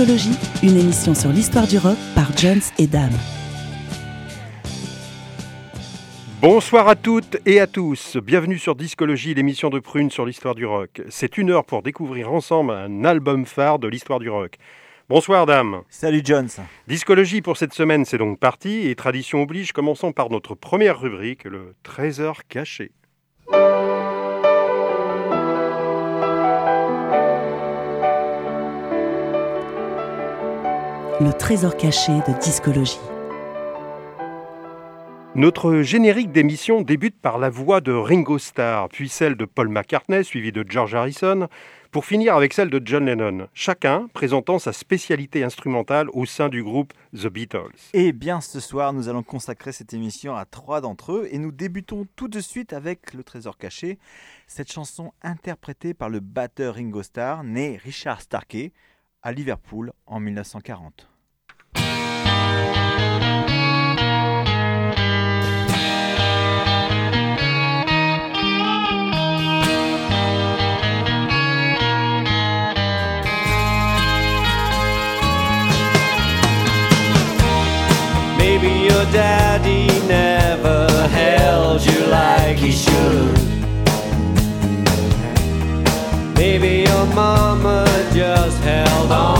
Discologie, une émission sur l'histoire du rock par Jones et Dame. Bonsoir à toutes et à tous. Bienvenue sur Discologie, l'émission de Prune sur l'histoire du rock. C'est une heure pour découvrir ensemble un album phare de l'histoire du rock. Bonsoir, Dame. Salut, Jones. Discologie pour cette semaine, c'est donc parti. Et tradition oblige, commençons par notre première rubrique, le trésor caché. Le trésor caché de discologie. Notre générique d'émission débute par la voix de Ringo Starr, puis celle de Paul McCartney, suivie de George Harrison, pour finir avec celle de John Lennon, chacun présentant sa spécialité instrumentale au sein du groupe The Beatles. Et bien ce soir, nous allons consacrer cette émission à trois d'entre eux et nous débutons tout de suite avec Le Trésor caché, cette chanson interprétée par le batteur Ringo Starr, né Richard Starkey, à Liverpool en 1940. Maybe your daddy never held you like he should. Maybe your mama just held on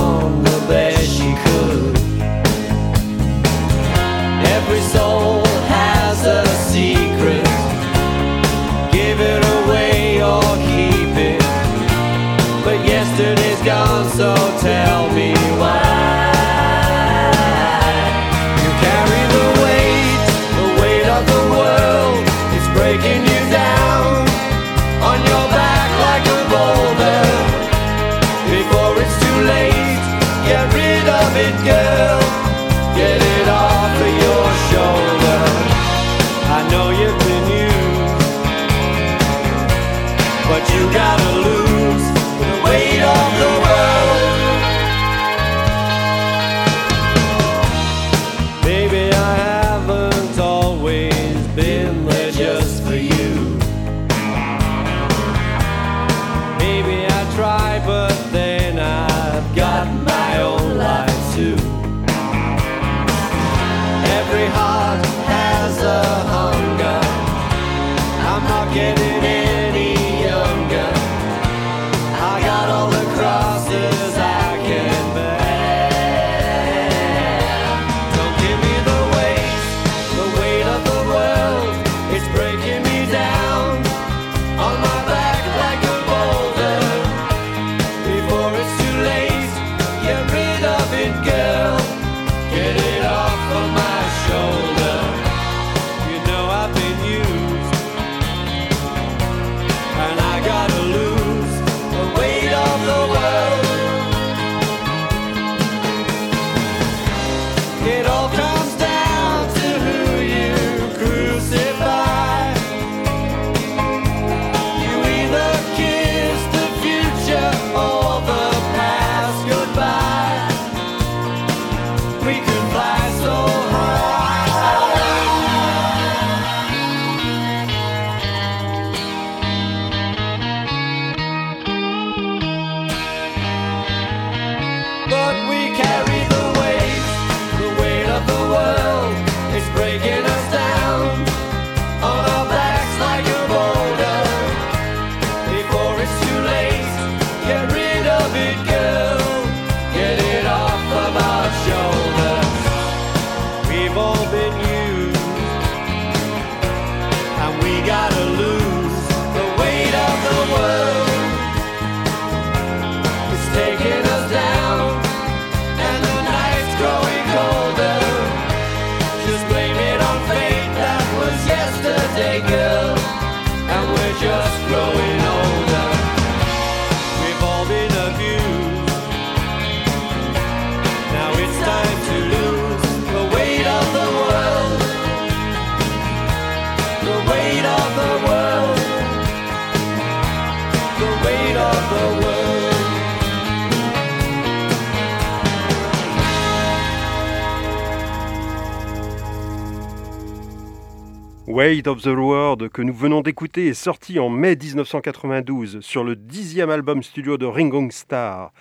Weight of the World que nous venons d'écouter est sorti en mai 1992 sur le dixième album studio de Ringo Starr,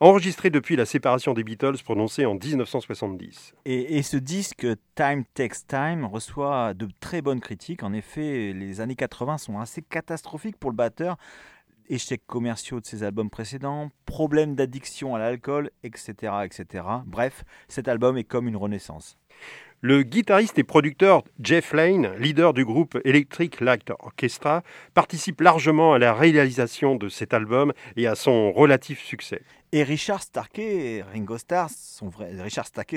enregistré depuis la séparation des Beatles prononcée en 1970. Et, et ce disque Time Takes Time reçoit de très bonnes critiques. En effet, les années 80 sont assez catastrophiques pour le batteur. Échecs commerciaux de ses albums précédents, problèmes d'addiction à l'alcool, etc., etc. Bref, cet album est comme une renaissance. Le guitariste et producteur Jeff Lane, leader du groupe Electric Light Orchestra, participe largement à la réalisation de cet album et à son relatif succès. Et Richard Starkey, Ringo Starr, son vrai,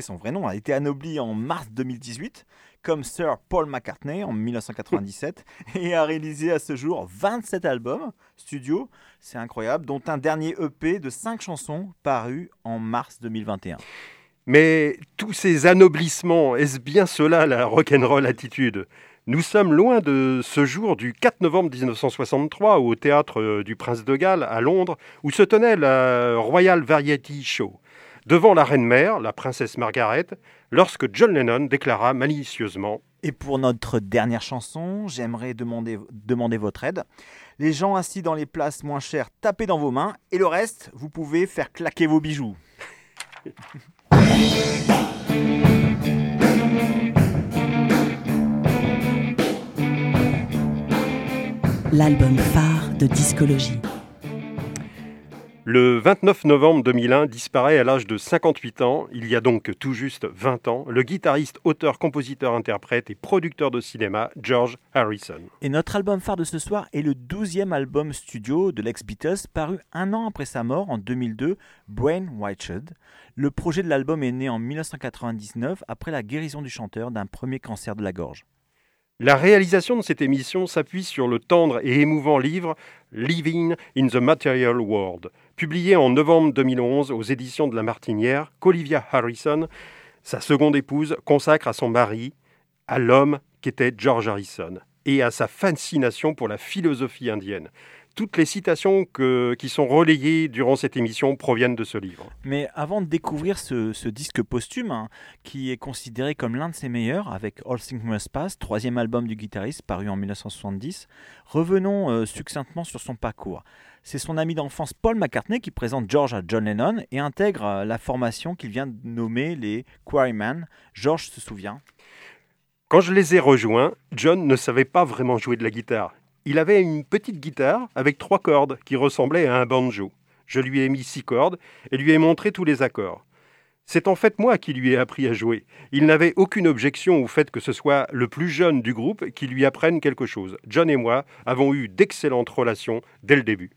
son vrai nom, a été anobli en mars 2018 comme Sir Paul McCartney en 1997 et a réalisé à ce jour 27 albums studio, c'est incroyable, dont un dernier EP de 5 chansons paru en mars 2021. Mais tous ces anoblissements, est-ce bien cela la rock'n'roll attitude? Nous sommes loin de ce jour du 4 novembre 1963 au théâtre euh, du Prince de Galles à Londres où se tenait la Royal Variety Show. Devant la reine-mère, la princesse Margaret, lorsque John Lennon déclara malicieusement Et pour notre dernière chanson, j'aimerais demander, demander votre aide. Les gens assis dans les places moins chères, tapez dans vos mains et le reste, vous pouvez faire claquer vos bijoux. L'album phare de discologie. Le 29 novembre 2001 disparaît à l'âge de 58 ans, il y a donc tout juste 20 ans, le guitariste, auteur, compositeur, interprète et producteur de cinéma George Harrison. Et notre album phare de ce soir est le 12e album studio de l'ex-Beatles, paru un an après sa mort en 2002, Brain Whiteshed. Le projet de l'album est né en 1999 après la guérison du chanteur d'un premier cancer de la gorge. La réalisation de cette émission s'appuie sur le tendre et émouvant livre Living in the Material World, publié en novembre 2011 aux éditions de La Martinière, qu'Olivia Harrison, sa seconde épouse, consacre à son mari, à l'homme qu'était George Harrison, et à sa fascination pour la philosophie indienne. Toutes les citations que- qui sont relayées durant cette émission proviennent de ce livre. Mais avant de découvrir ce, ce disque posthume, hein, qui est considéré comme l'un de ses meilleurs, avec All Things Must Pass, troisième album du guitariste paru en 1970, revenons euh, succinctement sur son parcours. C'est son ami d'enfance Paul McCartney qui présente George à John Lennon et intègre euh, la formation qu'il vient de nommer les Quarrymen. George se souvient. Quand je les ai rejoints, John ne savait pas vraiment jouer de la guitare. Il avait une petite guitare avec trois cordes qui ressemblait à un banjo. Je lui ai mis six cordes et lui ai montré tous les accords. C'est en fait moi qui lui ai appris à jouer. Il n'avait aucune objection au fait que ce soit le plus jeune du groupe qui lui apprenne quelque chose. John et moi avons eu d'excellentes relations dès le début.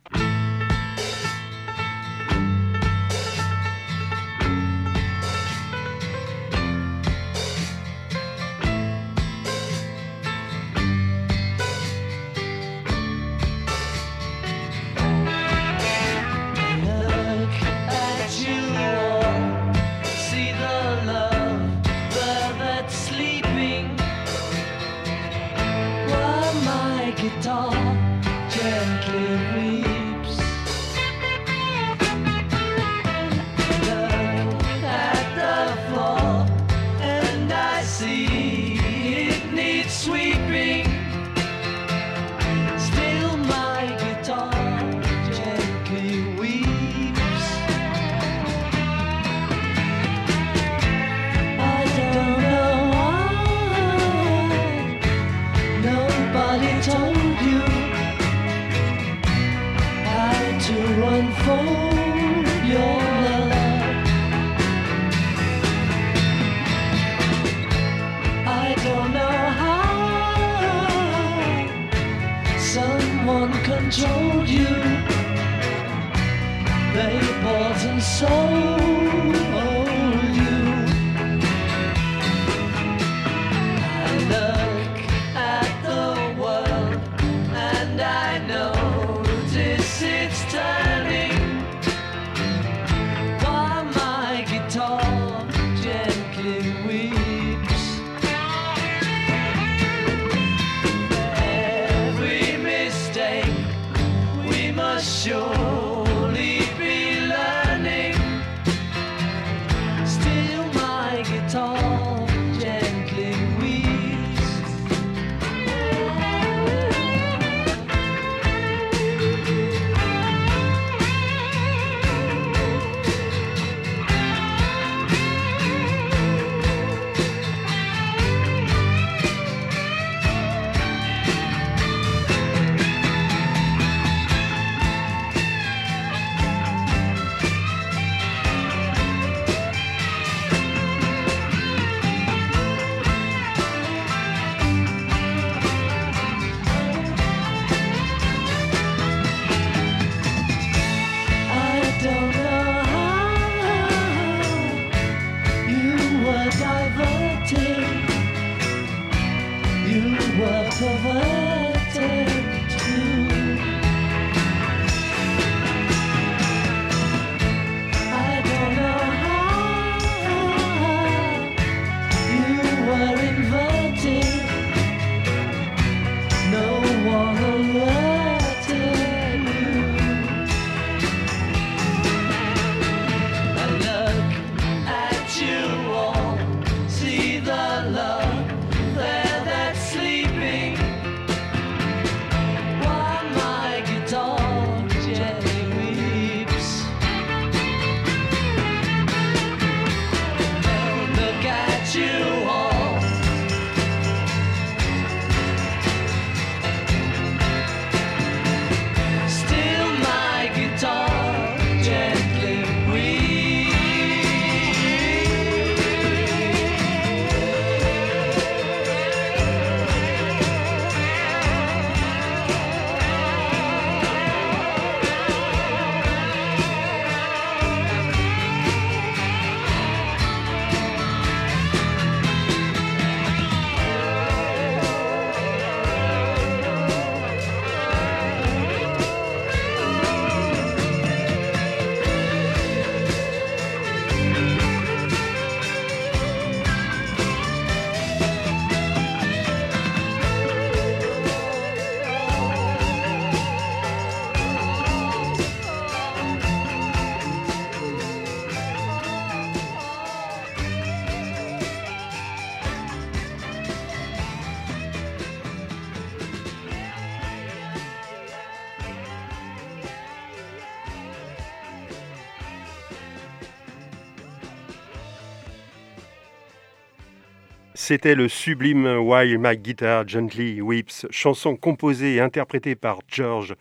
C'était le sublime While My Guitar Gently Weeps, chanson composée et interprétée par George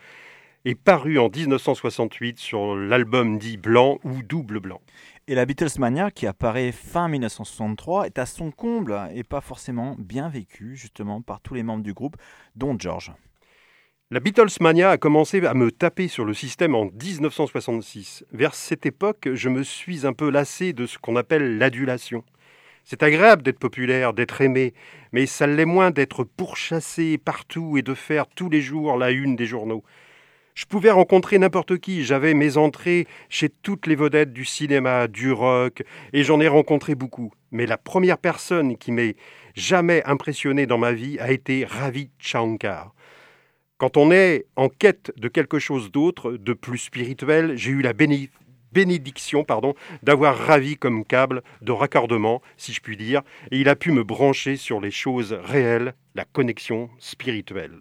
et parue en 1968 sur l'album dit Blanc ou Double Blanc. Et la Beatlesmania, qui apparaît fin 1963, est à son comble et pas forcément bien vécue, justement, par tous les membres du groupe, dont George. La Beatlesmania a commencé à me taper sur le système en 1966. Vers cette époque, je me suis un peu lassé de ce qu'on appelle l'adulation. C'est agréable d'être populaire, d'être aimé, mais ça l'est moins d'être pourchassé partout et de faire tous les jours la une des journaux. Je pouvais rencontrer n'importe qui, j'avais mes entrées chez toutes les vedettes du cinéma, du rock, et j'en ai rencontré beaucoup. Mais la première personne qui m'ait jamais impressionné dans ma vie a été Ravi Shankar. Quand on est en quête de quelque chose d'autre, de plus spirituel, j'ai eu la béni- bénédiction pardon, d'avoir Ravi comme câble de raccordement, si je puis dire, et il a pu me brancher sur les choses réelles, la connexion spirituelle.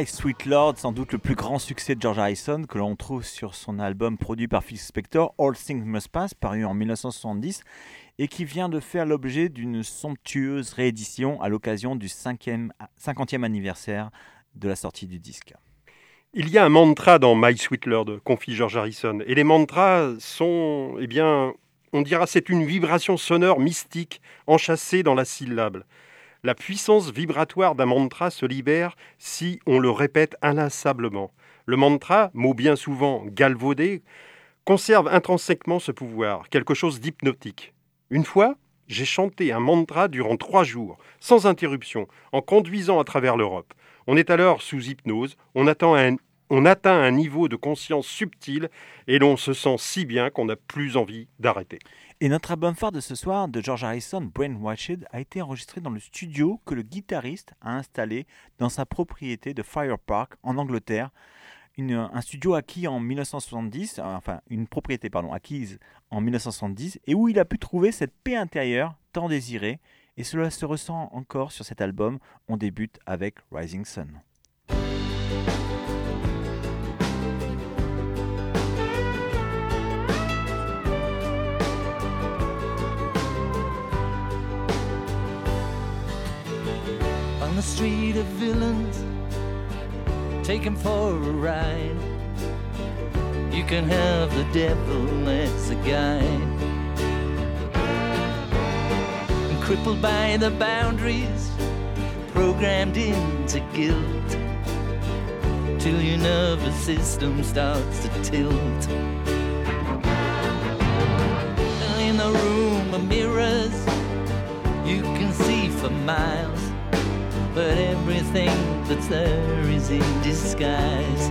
My Sweet Lord, sans doute le plus grand succès de George Harrison, que l'on trouve sur son album produit par Phil Spector, All Things Must Pass, paru en 1970, et qui vient de faire l'objet d'une somptueuse réédition à l'occasion du 5e 50e anniversaire de la sortie du disque. Il y a un mantra dans My Sweet Lord, confie George Harrison. Et les mantras sont, eh bien, on dira, c'est une vibration sonore mystique enchâssée dans la syllabe. La puissance vibratoire d'un mantra se libère si on le répète inlassablement. Le mantra, mot bien souvent galvaudé, conserve intrinsèquement ce pouvoir, quelque chose d'hypnotique. Une fois, j'ai chanté un mantra durant trois jours, sans interruption, en conduisant à travers l'Europe. On est alors sous hypnose, on, atteint un niveau de conscience subtil et l'on se sent si bien qu'on n'a plus envie d'arrêter. Et notre album phare de ce soir de George Harrison, Brainwashed, a été enregistré dans le studio que le guitariste a installé dans sa propriété de Fire Park en Angleterre. Un studio acquis en 1970, euh, enfin une propriété pardon, acquise en 1970 et où il a pu trouver cette paix intérieure tant désirée. Et cela se ressent encore sur cet album. On débute avec Rising Sun. The street of villains. Take him for a ride. You can have the devil as a guide. Crippled by the boundaries, programmed into guilt, till your nervous system starts to tilt. In the room of mirrors, you can see for miles but everything that's there is in disguise.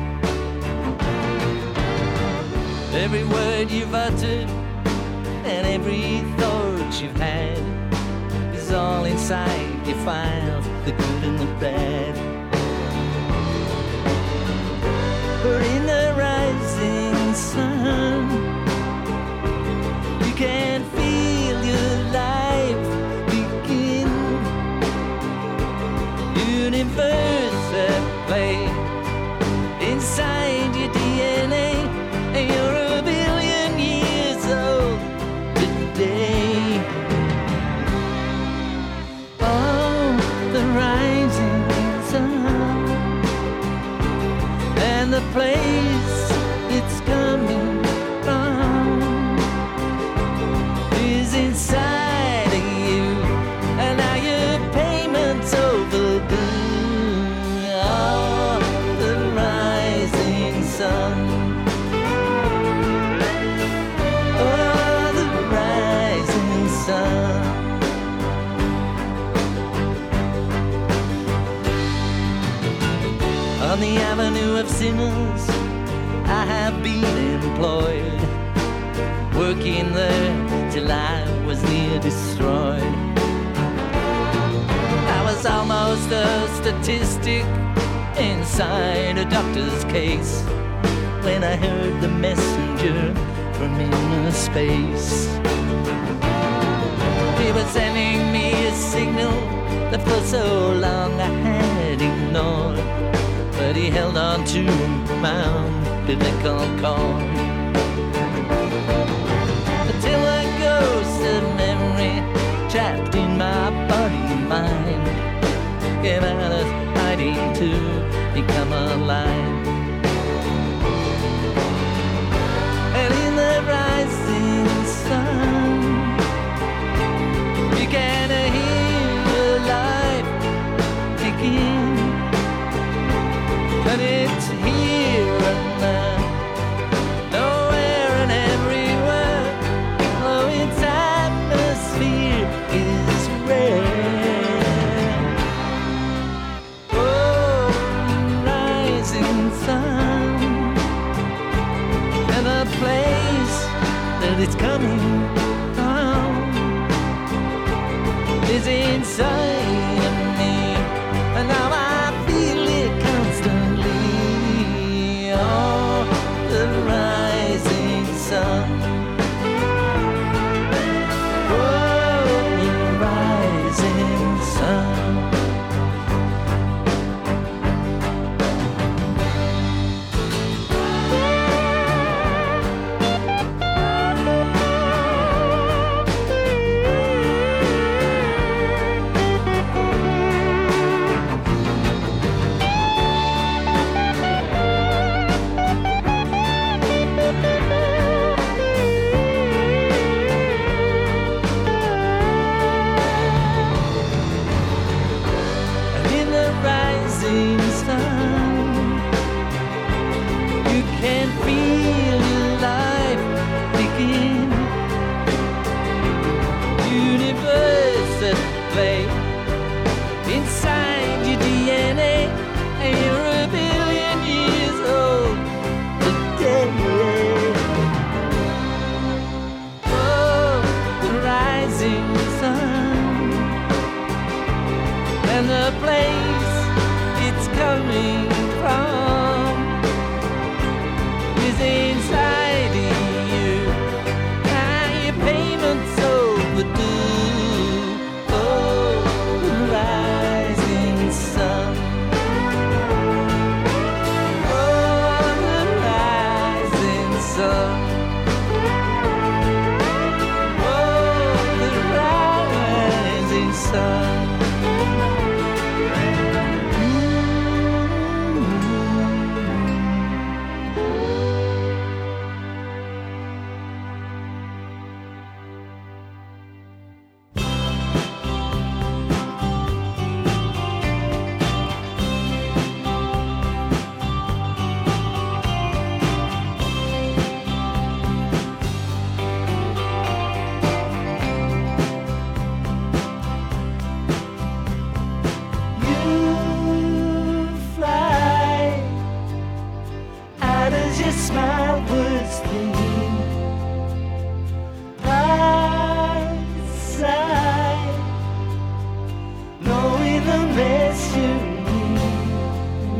Every word you've uttered and every thought you've had is all inside your files, the good and the bad. But in the rising sun, you can play inside your DNA. And you're a billion years old today. Oh, the rising sun and the place On the avenue of sinners, I have been employed working there till I was near destroyed. I was almost a statistic inside a doctor's case when I heard the messenger from inner space. He was sending me a signal that for so long I had ignored, but he held on to my umbilical cord until a ghost of memory trapped in my body mind came out of hiding to become alive.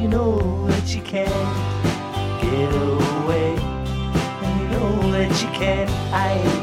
know that you can't get away. And you know that you can't hide.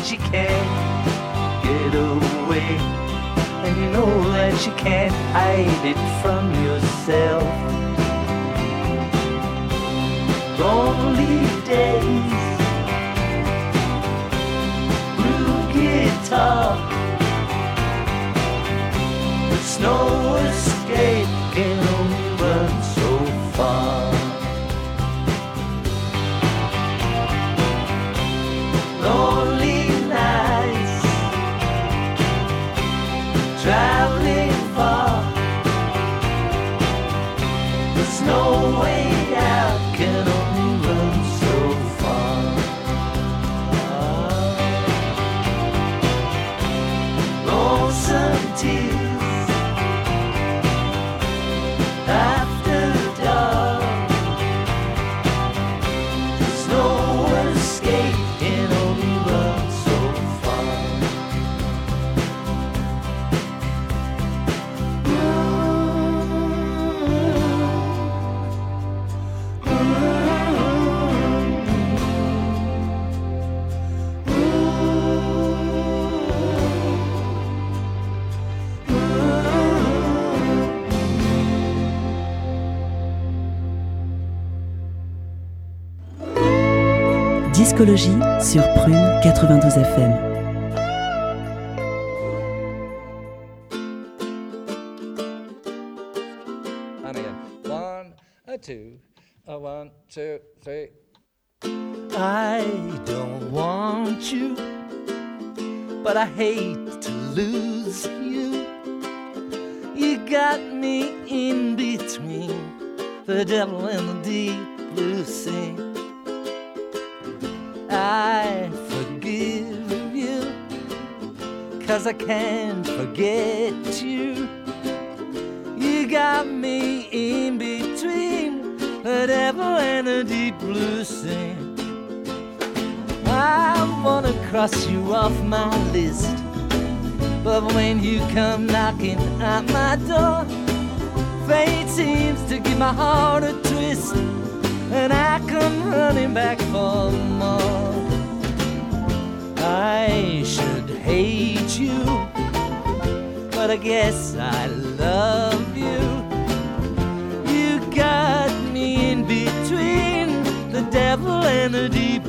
That you can't get away, and you know that you can't hide it from yourself. Lonely days blue guitar. There's no escape, Discologie sur Prune 92 FM. I don't want you, but I hate to lose you. You got me in between the devil and the deep blue sea. I forgive you, cause I can't forget you. You got me in between the devil and the deep blue sea. I wanna cross you off my list, but when you come knocking at my door, fate seems to give my heart a twist, and I come running back for more. I should hate you but I guess I love you. You got me in between the devil and the deep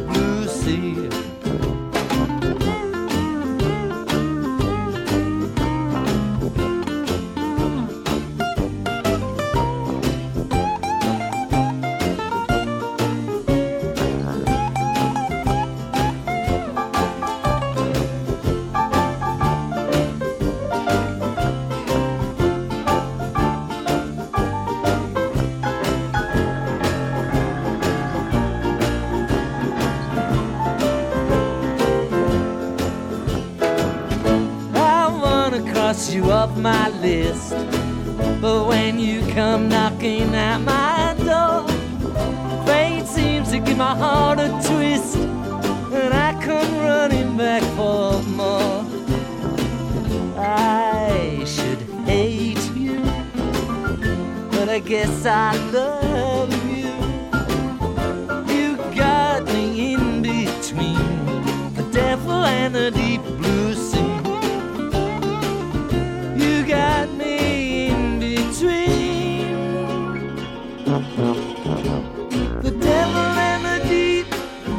I love you. You got me in between the devil and the deep blue sea. You got me in between the devil and the deep,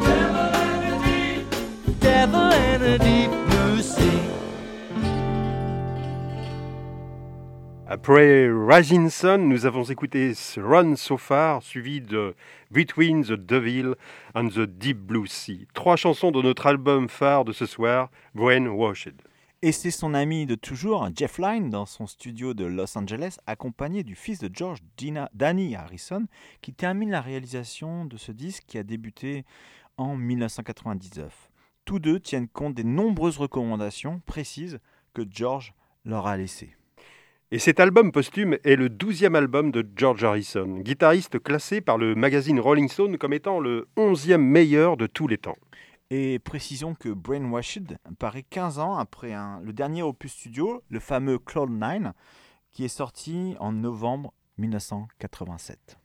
devil and the deep, devil and the deep blue sea. Après Rising Sun, nous avons écouté Run So Far, suivi de Between the Devil and the Deep Blue Sea. Trois chansons de notre album phare de ce soir, Brainwashed. Et c'est son ami de toujours, Jeff Lynne, dans son studio de Los Angeles, accompagné du fils de George, Dina- Danny Harrison, qui termine la réalisation de ce disque qui a débuté en 1999. Tous deux tiennent compte des nombreuses recommandations précises que George leur a laissées. Et cet album posthume est le douzième album de George Harrison, guitariste classé par le magazine Rolling Stone comme étant le onzième meilleur de tous les temps. Et précisons que Brainwashed paraît 15 ans après le dernier opus studio, le fameux Cloud9, qui est sorti en novembre 1987.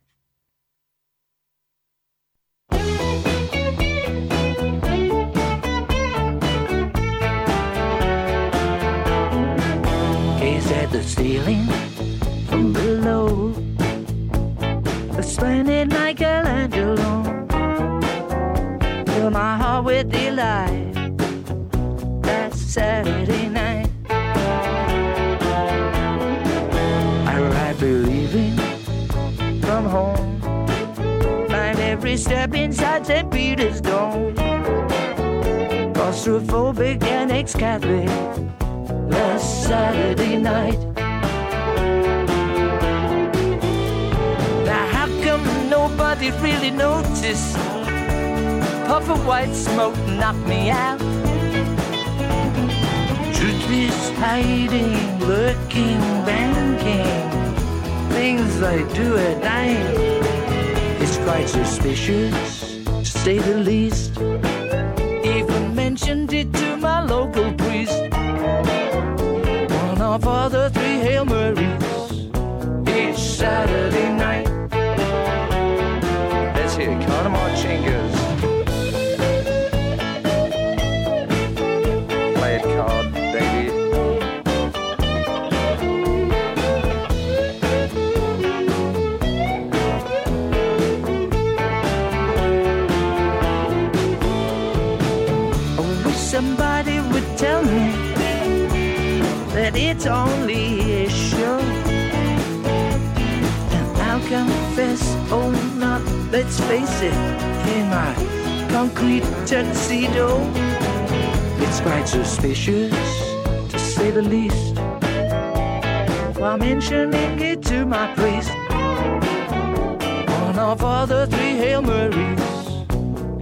At the ceiling from below. A splendid Michelangelo. Fill my heart with delight. That Saturday night. I ride believing from home. Find every step inside St. Peter's Dome. Claustrophobic and ex-Catholic last Saturday night. Now, how come nobody really noticed? Puff of white smoke knocked me out. Truth is hiding, lurking, banking. Things they do at night. It's quite suspicious, to say the least. It's only a show. And I'll confess, oh, not, let's face it, in my concrete tuxedo, it's quite suspicious, to say the least. While mentioning it to my priest, one of all the three Hail Marys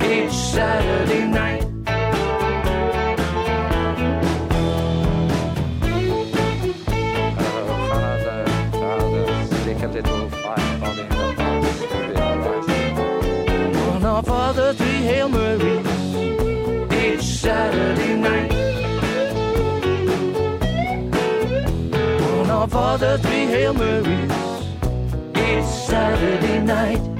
each Saturday night. One of all the three Hail Marys each Saturday night. One of all the three Hail Marys each Saturday night.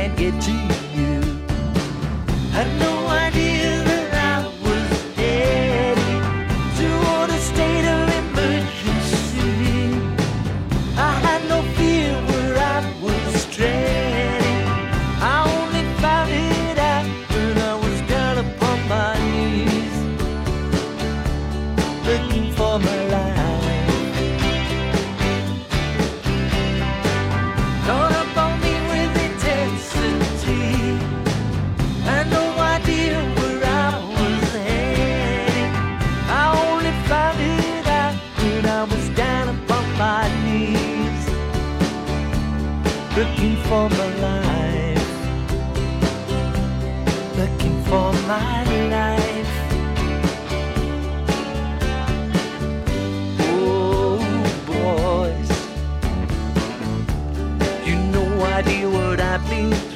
Can't get you. you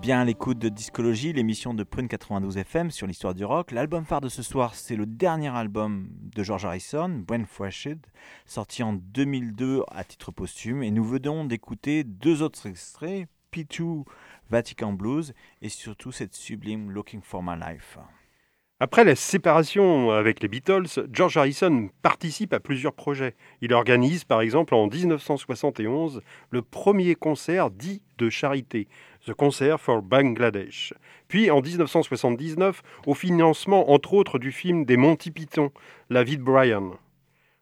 bien l'écoute de Discologie, l'émission de Prune 92 FM sur l'histoire du rock. L'album phare de ce soir, c'est le dernier album de George Harrison, When Freshed, sorti en 2002 à titre posthume. Et nous venons d'écouter deux autres extraits, P2 Vatican Blues et surtout cette sublime Looking for My Life. Après la séparation avec les Beatles, George Harrison participe à plusieurs projets. Il organise par exemple en 1971 le premier concert dit de charité, Concert for Bangladesh. Puis en 1979, au financement entre autres du film des Monty Python, La vie de Brian.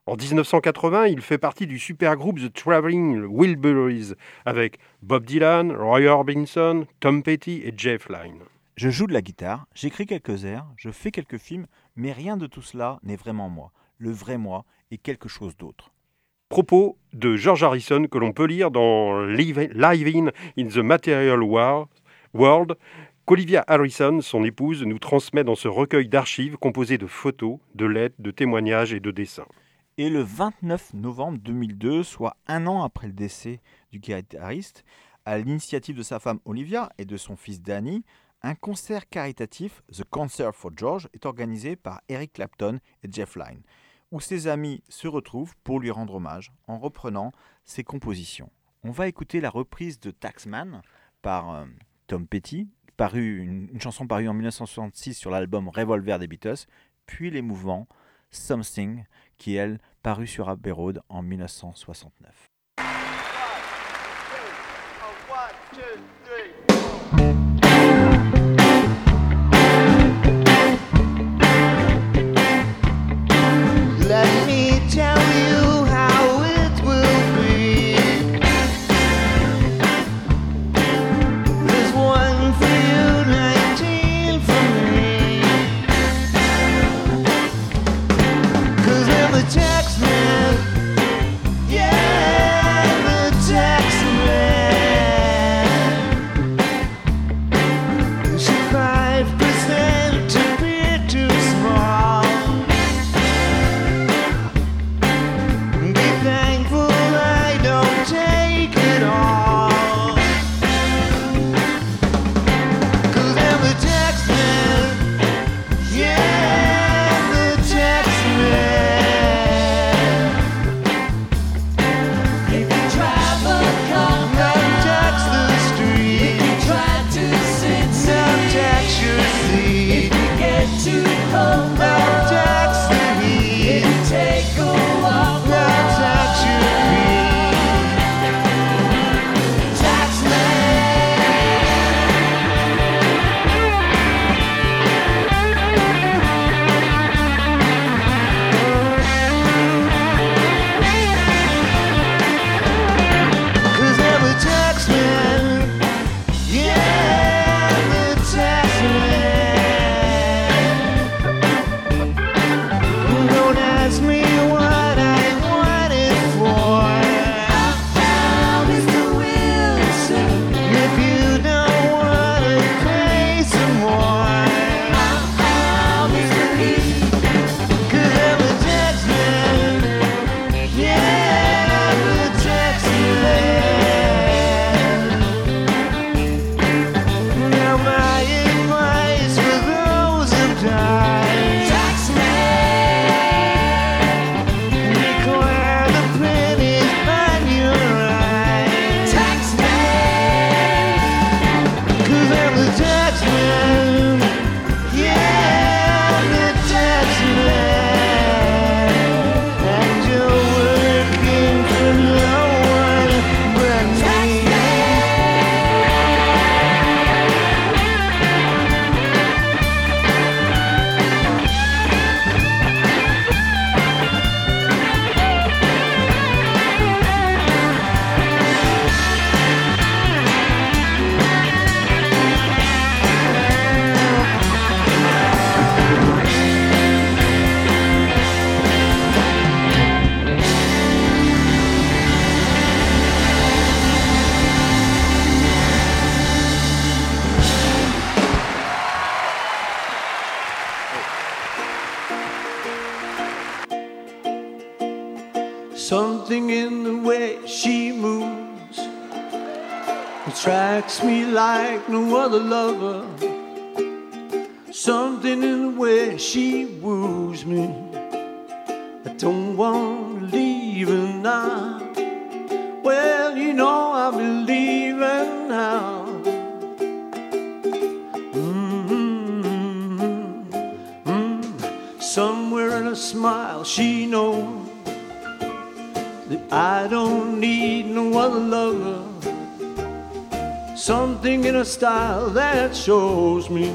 En 1980, il fait partie du supergroupe The Traveling Wilburys avec Bob Dylan, Roy Orbison, Tom Petty et Jeff Lynne. Je joue de la guitare, j'écris quelques airs, je fais quelques films, mais rien de tout cela n'est vraiment moi. Le vrai moi est quelque chose d'autre. Propos de George Harrison que l'on peut lire dans Live In the Material World, qu'Olivia Harrison, son épouse, nous transmet dans ce recueil d'archives composé de photos, de lettres, de témoignages et de dessins. Et le 29 novembre 2002, soit un an après le décès du guitariste, à l'initiative de sa femme Olivia et de son fils Danny, un concert caritatif, The Concert for George, est organisé par Eric Clapton et Jeff Lynne, où ses amis se retrouvent pour lui rendre hommage en reprenant ses compositions. On va écouter la reprise de Taxman par euh, Tom Petty, une, chanson parue en 1966 sur l'album Revolver des Beatles, puis les mouvements Something, qui elle parut sur Abbey Road en 1969. Let the love style that shows me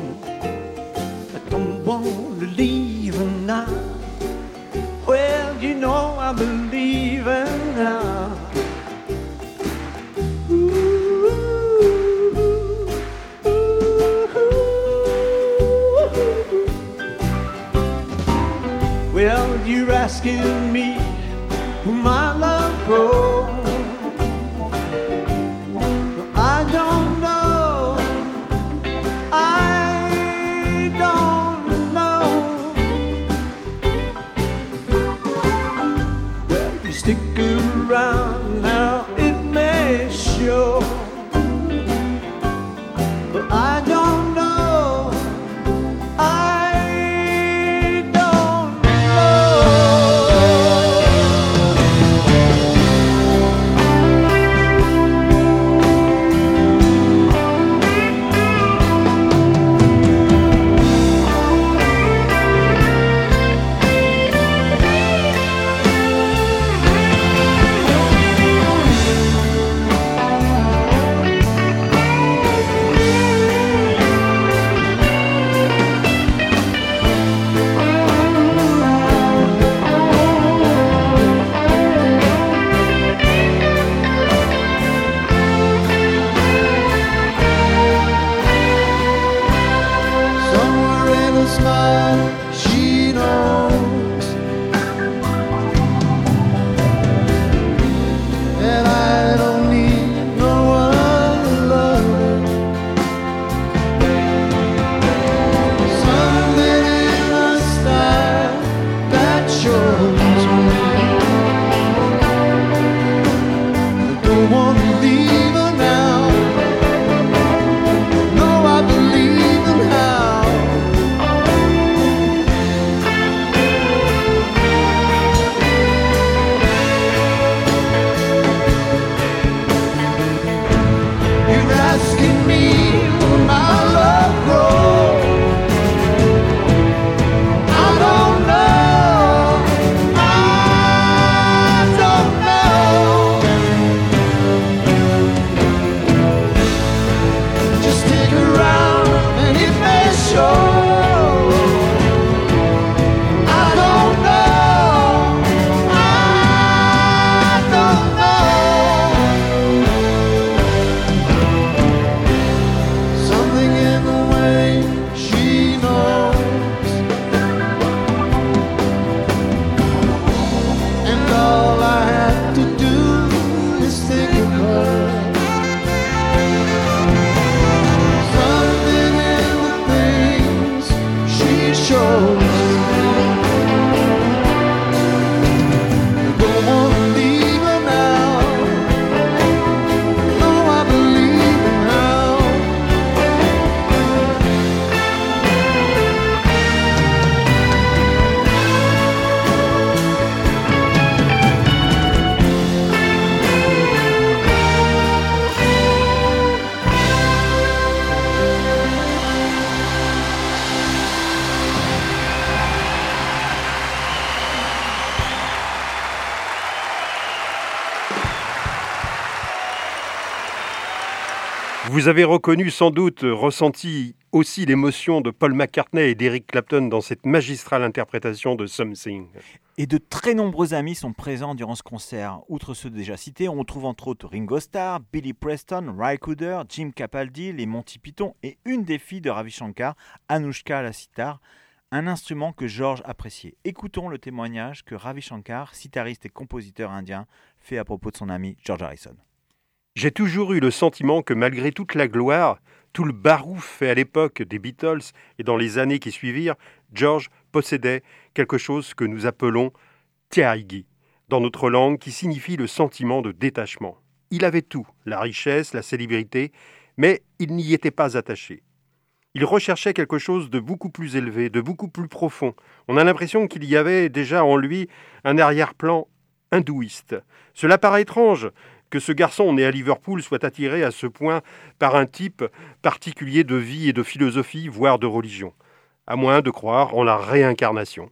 Vous avez reconnu sans doute, euh, ressenti aussi l'émotion de Paul McCartney et d'Eric Clapton dans cette magistrale interprétation de Something. Et de très nombreux amis sont présents durant ce concert. Outre ceux déjà cités, on trouve entre autres Ringo Starr, Billy Preston, Ry Cooder, Jim Capaldi, les Monty Python et une des filles de Ravi Shankar, Anushka la sitar, un instrument que George appréciait. Écoutons le témoignage que Ravi Shankar, sitariste et compositeur indien, fait à propos de son ami George Harrison. J'ai toujours eu le sentiment que malgré toute la gloire, tout le barouf fait à l'époque des Beatles et dans les années qui suivirent, George possédait quelque chose que nous appelons tiaigi dans notre langue qui signifie le sentiment de détachement. Il avait tout, la richesse, la célébrité, mais il n'y était pas attaché. Il recherchait quelque chose de beaucoup plus élevé, de beaucoup plus profond. On a l'impression qu'il y avait déjà en lui un arrière-plan hindouiste. Cela paraît étrange que ce garçon né à Liverpool soit attiré à ce point par un type particulier de vie et de philosophie, voire de religion, à moins de croire en la réincarnation.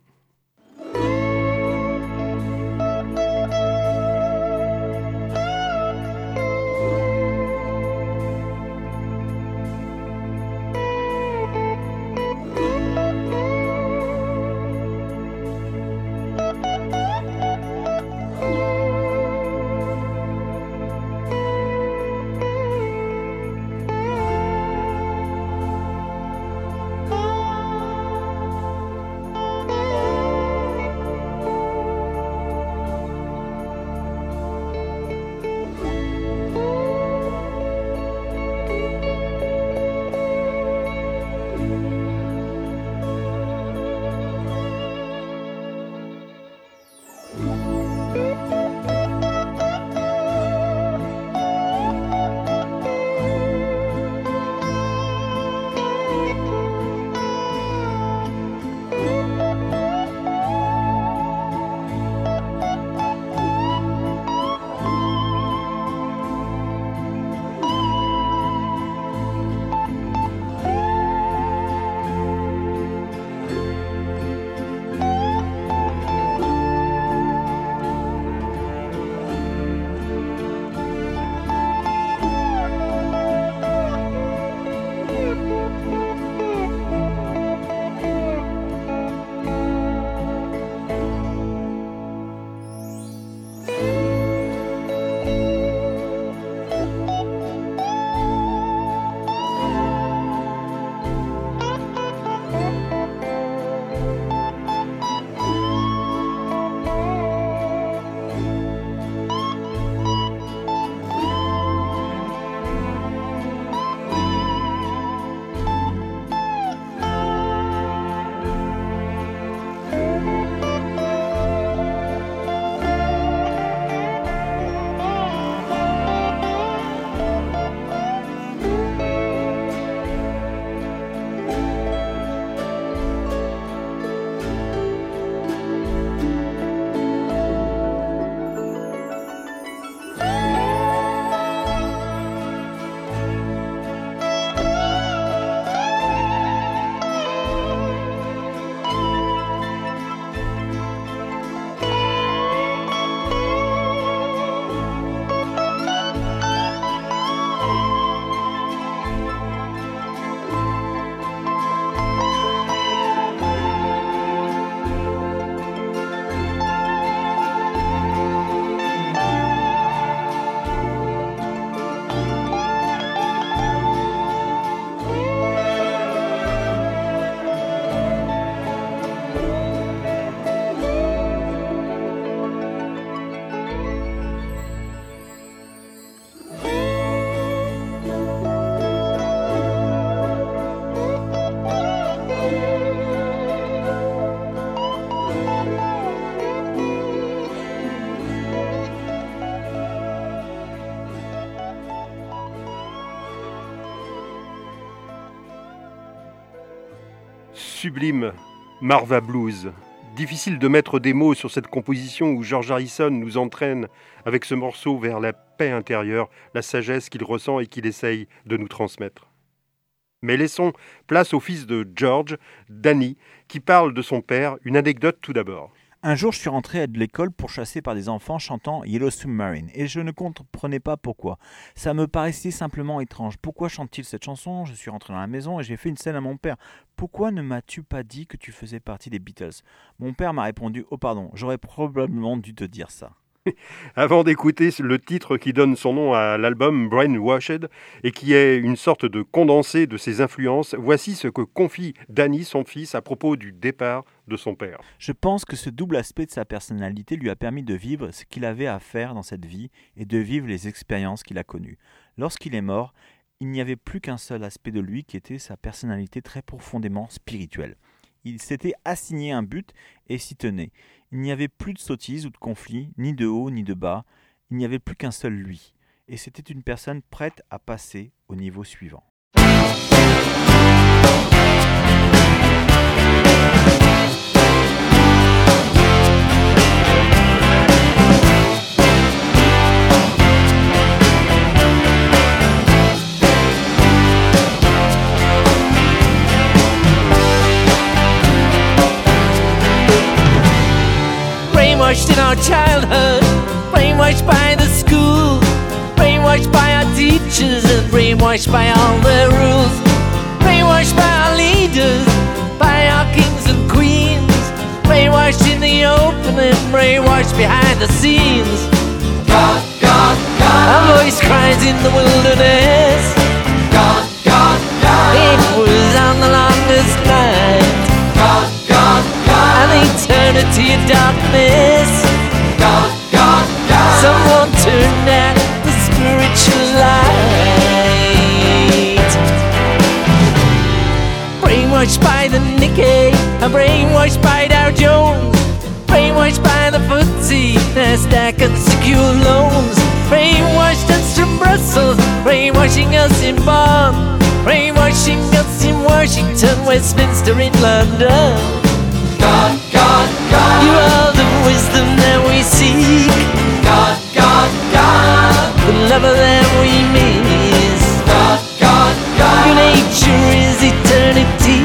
Sublime Marva Blues. Difficile de mettre des mots sur cette composition où George Harrison nous entraîne avec ce morceau vers la paix intérieure, la sagesse qu'il ressent et qu'il essaye de nous transmettre. Mais laissons place au fils de George, Danny, qui parle de son père. Une anecdote tout d'abord. Un jour, je suis rentré de l'école pourchassé par des enfants chantant Yellow Submarine et je ne comprenais pas pourquoi. Ça me paraissait simplement étrange. Pourquoi chante-t-il cette chanson? Je suis rentré dans la maison et j'ai fait une scène à mon père. Pourquoi ne m'as-tu pas dit que tu faisais partie des Beatles? Mon père m'a répondu Oh, pardon, j'aurais probablement dû te dire ça. Avant d'écouter le titre qui donne son nom à l'album Brainwashed et qui est une sorte de condensé de ses influences, voici ce que confie Danny, son fils, à propos du départ de son père. Je pense que ce double aspect de sa personnalité lui a permis de vivre ce qu'il avait à faire dans cette vie et de vivre les expériences qu'il a connues. Lorsqu'il est mort, il n'y avait plus qu'un seul aspect de lui qui était sa personnalité très profondément spirituelle. Il s'était assigné un but et s'y tenait. Il n'y avait plus de sottises ou de conflits, ni de haut ni de bas. Il n'y avait plus qu'un seul lui. Et c'était une personne prête à passer au niveau suivant. Brainwashed in our childhood, brainwashed by the school, brainwashed by our teachers, and brainwashed by all the rules, brainwashed by our leaders, by our kings and queens, brainwashed in the open and brainwashed behind the scenes. God, God, God. A voice cries in the wilderness. Eternity of darkness. God, God, God. Someone turned out the spiritual light. Brainwashed by the Nikkei, and brainwashed by Dow Jones. Brainwashed by the footsie, Nasdaq and secure loans. Brainwashed us from Brussels, brainwashing us in Bonn. Brainwashing us in Washington, Westminster, in London. You are the wisdom that we seek. God, God, God. The lover that we miss. God, God, God. Your nature is eternity.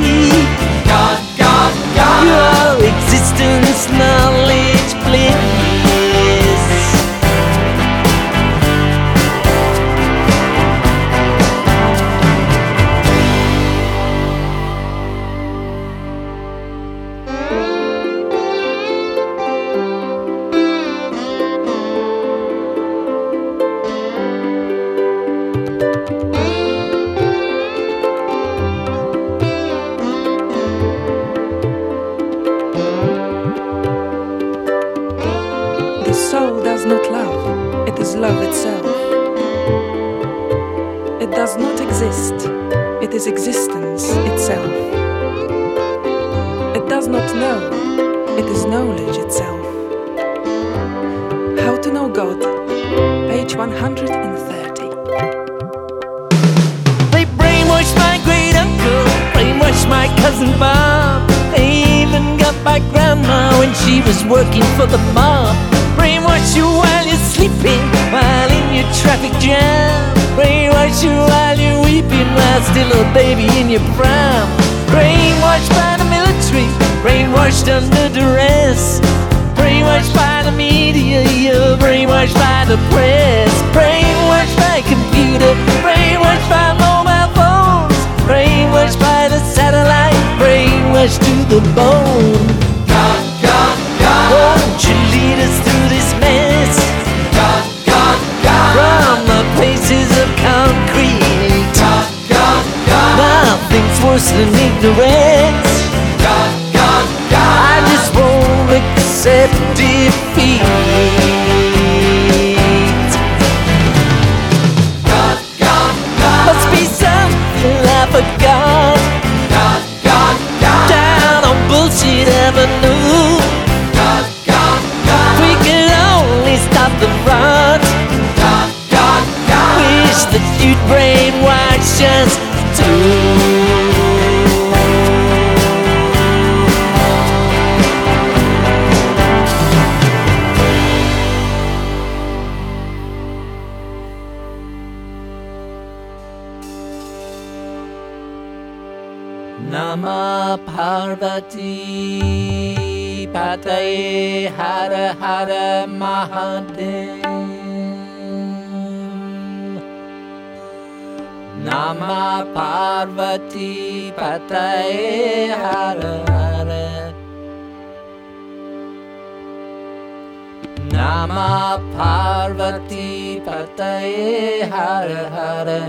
Pataye Hara Hara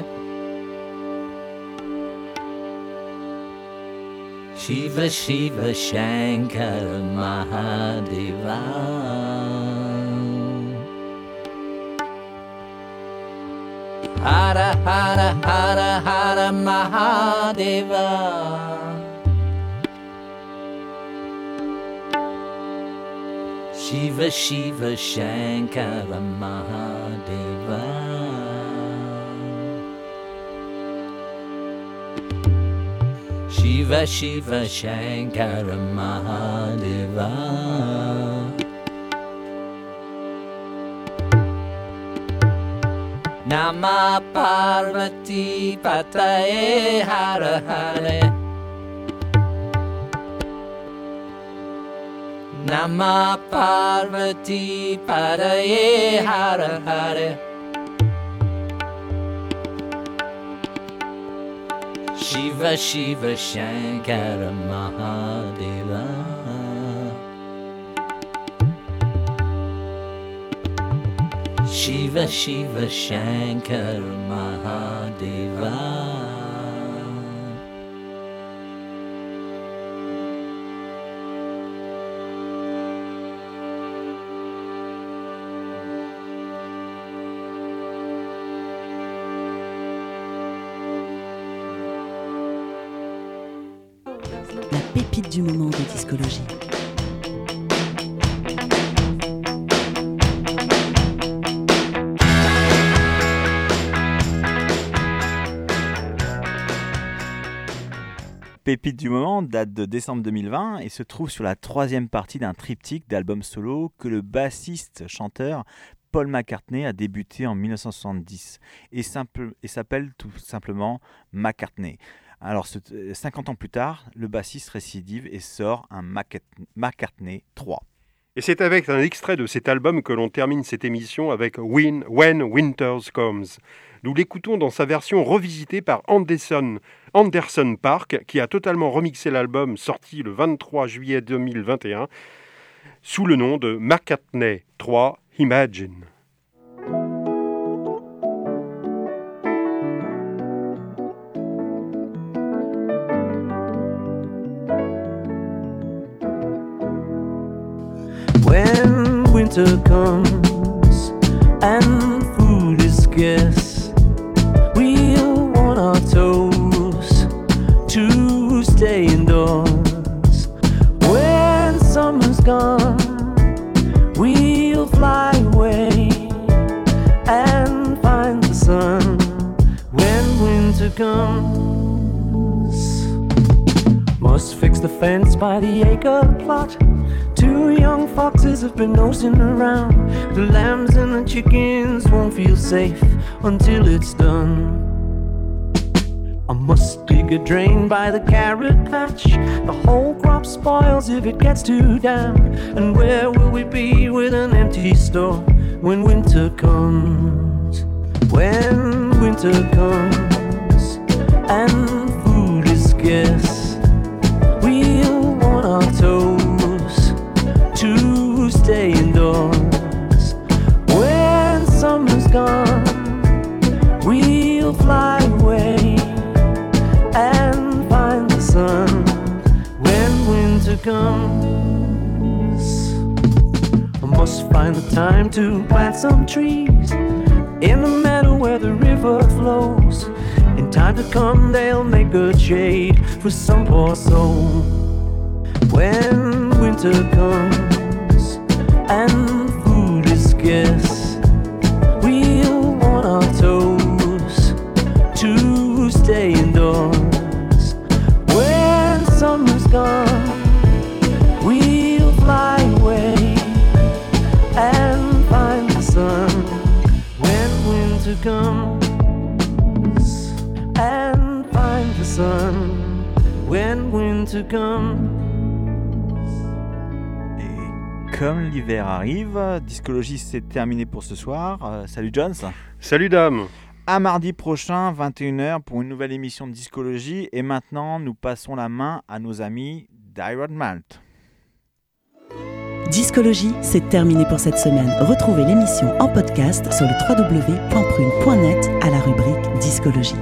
Shiva Shiva Shankara Mahadeva. Hara Hara Hara Hara Mahadeva. Shiva Shiva Shankara Mahadeva Shiv शिव शङ्घर महादेव। नमा पार्वती पतये हार हर। नमा पार्वती पारये हार हर। शिव शिव शङ्कर महादेव। शिव शिव शङ्कर Mahadeva. Du moment date de décembre 2020 et se trouve sur la troisième partie d'un triptyque d'albums solo que le bassiste-chanteur Paul McCartney a débuté en 1970 et, et s'appelle tout simplement McCartney. Alors, ce- 50 ans plus tard, le bassiste récidive et sort un McCartney 3. Et c'est avec un extrait de cet album que l'on termine cette émission avec Win, When Winters Comes. Nous l'écoutons dans sa version revisitée par Anderson, Anderson Park, qui a totalement remixé l'album sorti le 23 juillet 2021 sous le nom de McCartney 3 Imagine. Winter comes and food is scarce, we'll want our toes to stay indoors. When summer's gone, we'll fly away and find the sun. When winter comes, must fix the fence by the acre plot. Two young foxes have been nosing around. The lambs and the chickens won't feel safe until it's done. I must dig a drain by the carrot patch. The whole crop spoils if it gets too damp. And where will we be with an empty store when winter comes? When winter comes and food is scarce, indoors. When summer's gone, we'll fly away and find the sun. When winter comes, I must find the time to plant some trees in the meadow where the river flows. In time to come, they'll make good shade for some poor soul. When winter comes scarce, we'll want our toes to stay indoors. When summer's gone, we'll fly away and find the sun. When winter comes and find the sun. when winter comes. Comme l'hiver arrive, Discologie c'est terminé pour ce soir. Euh, salut Jones. Salut dame À mardi prochain, 21h, pour une nouvelle émission de Discologie. Et maintenant, nous passons la main à nos amis d'Iron Malt. Discologie, c'est terminé pour cette semaine. Retrouvez l'émission en podcast sur le www.prune.net à la rubrique Discologie.